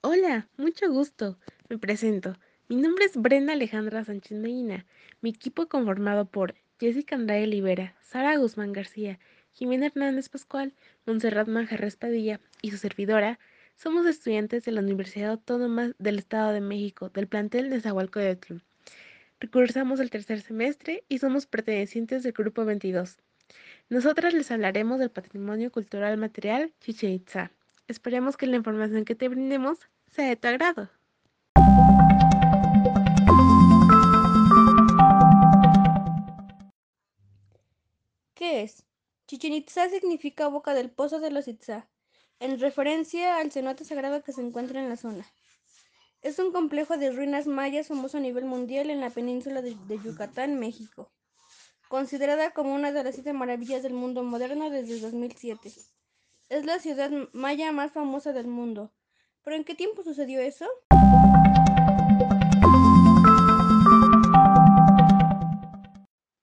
Hola, mucho gusto. Me presento. Mi nombre es Brenda Alejandra Sánchez Medina. Mi equipo conformado por Jessica Andrade Olivera, Sara Guzmán García, Jimena Hernández Pascual, Montserrat Manjarres Padilla y su servidora, somos estudiantes de la Universidad Autónoma del Estado de México, del plantel de Zahualcóyotl. Recursamos el tercer semestre y somos pertenecientes del grupo 22. Nosotras les hablaremos del patrimonio cultural material Chichen Itza. Esperemos que la información que te brindemos sea de tu agrado. ¿Qué es? Chichen Itza significa boca del pozo de los Itza, en referencia al cenote sagrado que se encuentra en la zona. Es un complejo de ruinas mayas famoso a nivel mundial en la península de, de Yucatán, México, considerada como una de las siete maravillas del mundo moderno desde 2007. Es la ciudad maya más famosa del mundo. ¿Pero en qué tiempo sucedió eso?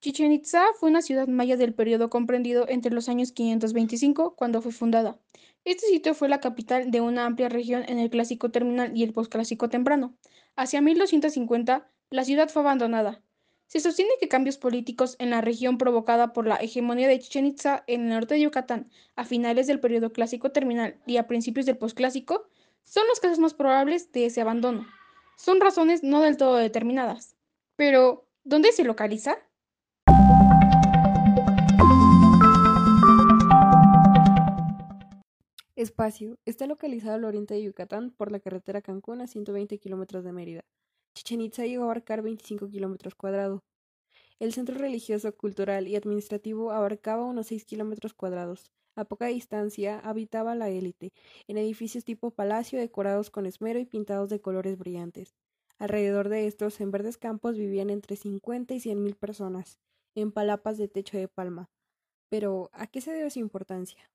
Chichen Itza fue una ciudad maya del periodo comprendido entre los años 525, cuando fue fundada. Este sitio fue la capital de una amplia región en el Clásico Terminal y el Postclásico Temprano. Hacia 1250, la ciudad fue abandonada. Se sostiene que cambios políticos en la región provocada por la hegemonía de Chichen Itza en el norte de Yucatán a finales del periodo Clásico Terminal y a principios del Postclásico son los casos más probables de ese abandono. Son razones no del todo determinadas. Pero, ¿dónde se localiza? Espacio. Está localizado al oriente de Yucatán por la carretera Cancún a 120 kilómetros de Mérida. Chichen Itza llegó a abarcar 25 kilómetros cuadrados. El centro religioso, cultural y administrativo abarcaba unos 6 kilómetros cuadrados. A poca distancia habitaba la élite, en edificios tipo palacio decorados con esmero y pintados de colores brillantes. Alrededor de estos, en verdes campos, vivían entre 50 y 100 mil personas, en palapas de techo de palma. Pero, ¿a qué se debe su importancia?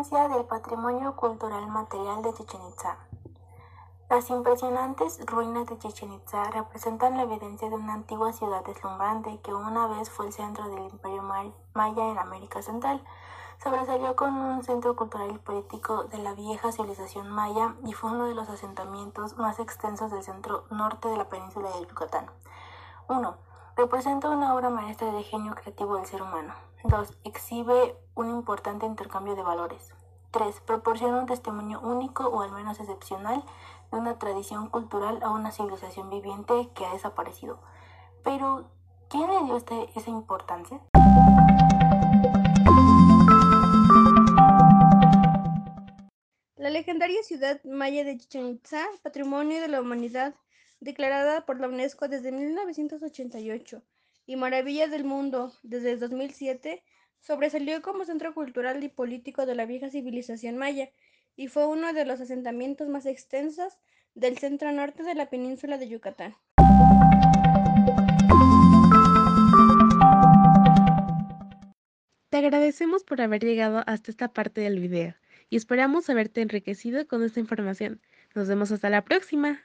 Importancia del patrimonio cultural material de Chichen Itza. Las impresionantes ruinas de Chichen Itza representan la evidencia de una antigua ciudad deslumbrante que una vez fue el centro del imperio maya en América Central. Sobresalió con un centro cultural y político de la vieja civilización maya y fue uno de los asentamientos más extensos del centro norte de la península de Yucatán. 1. Representa una obra maestra de genio creativo del ser humano. 2. Exhibe un importante intercambio de valores. 3. Proporciona un testimonio único o al menos excepcional de una tradición cultural a una civilización viviente que ha desaparecido. Pero, ¿quién le dio este, esa importancia? La legendaria ciudad maya de Chichen Itza, patrimonio de la humanidad, declarada por la UNESCO desde 1988 y Maravilla del Mundo desde 2007, sobresalió como centro cultural y político de la vieja civilización maya y fue uno de los asentamientos más extensos del centro norte de la península de Yucatán. Te agradecemos por haber llegado hasta esta parte del video y esperamos haberte enriquecido con esta información. Nos vemos hasta la próxima.